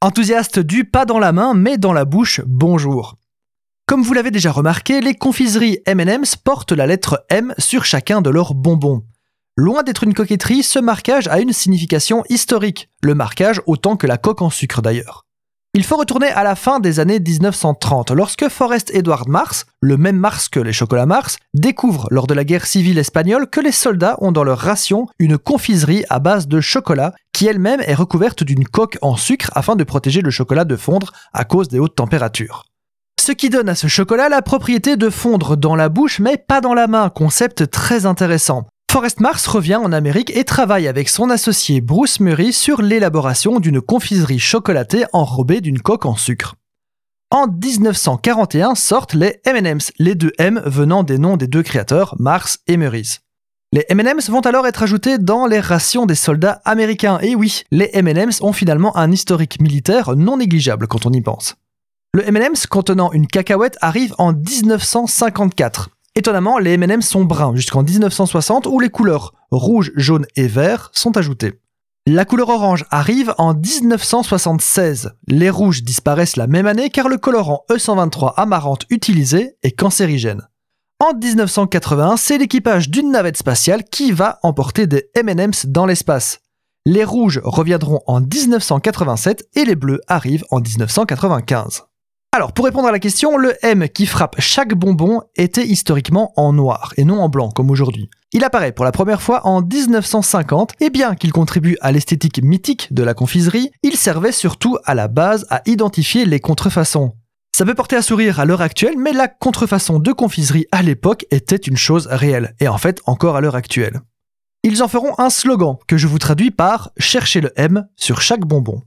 Enthousiaste du pas dans la main mais dans la bouche, bonjour. Comme vous l'avez déjà remarqué, les confiseries M&M's portent la lettre M sur chacun de leurs bonbons. Loin d'être une coquetterie, ce marquage a une signification historique, le marquage autant que la coque en sucre d'ailleurs. Il faut retourner à la fin des années 1930, lorsque Forrest Edward Mars, le même Mars que les chocolats Mars, découvre lors de la guerre civile espagnole que les soldats ont dans leur ration une confiserie à base de chocolat qui elle-même est recouverte d'une coque en sucre afin de protéger le chocolat de fondre à cause des hautes températures. Ce qui donne à ce chocolat la propriété de fondre dans la bouche mais pas dans la main, concept très intéressant. Forrest Mars revient en Amérique et travaille avec son associé Bruce Murray sur l'élaboration d'une confiserie chocolatée enrobée d'une coque en sucre. En 1941 sortent les M&M's, les deux M venant des noms des deux créateurs, Mars et Murray. Les M&M's vont alors être ajoutés dans les rations des soldats américains. Et oui, les M&M's ont finalement un historique militaire non négligeable quand on y pense. Le M&M's contenant une cacahuète arrive en 1954. Étonnamment, les M&M's sont bruns jusqu'en 1960 où les couleurs rouge, jaune et vert sont ajoutées. La couleur orange arrive en 1976. Les rouges disparaissent la même année car le colorant E123 amarante utilisé est cancérigène. En 1980, c'est l'équipage d'une navette spatiale qui va emporter des M&M's dans l'espace. Les rouges reviendront en 1987 et les bleus arrivent en 1995. Alors, pour répondre à la question, le M qui frappe chaque bonbon était historiquement en noir et non en blanc comme aujourd'hui. Il apparaît pour la première fois en 1950 et bien qu'il contribue à l'esthétique mythique de la confiserie, il servait surtout à la base à identifier les contrefaçons. Ça peut porter à sourire à l'heure actuelle, mais la contrefaçon de confiserie à l'époque était une chose réelle, et en fait encore à l'heure actuelle. Ils en feront un slogan que je vous traduis par Cherchez le M sur chaque bonbon.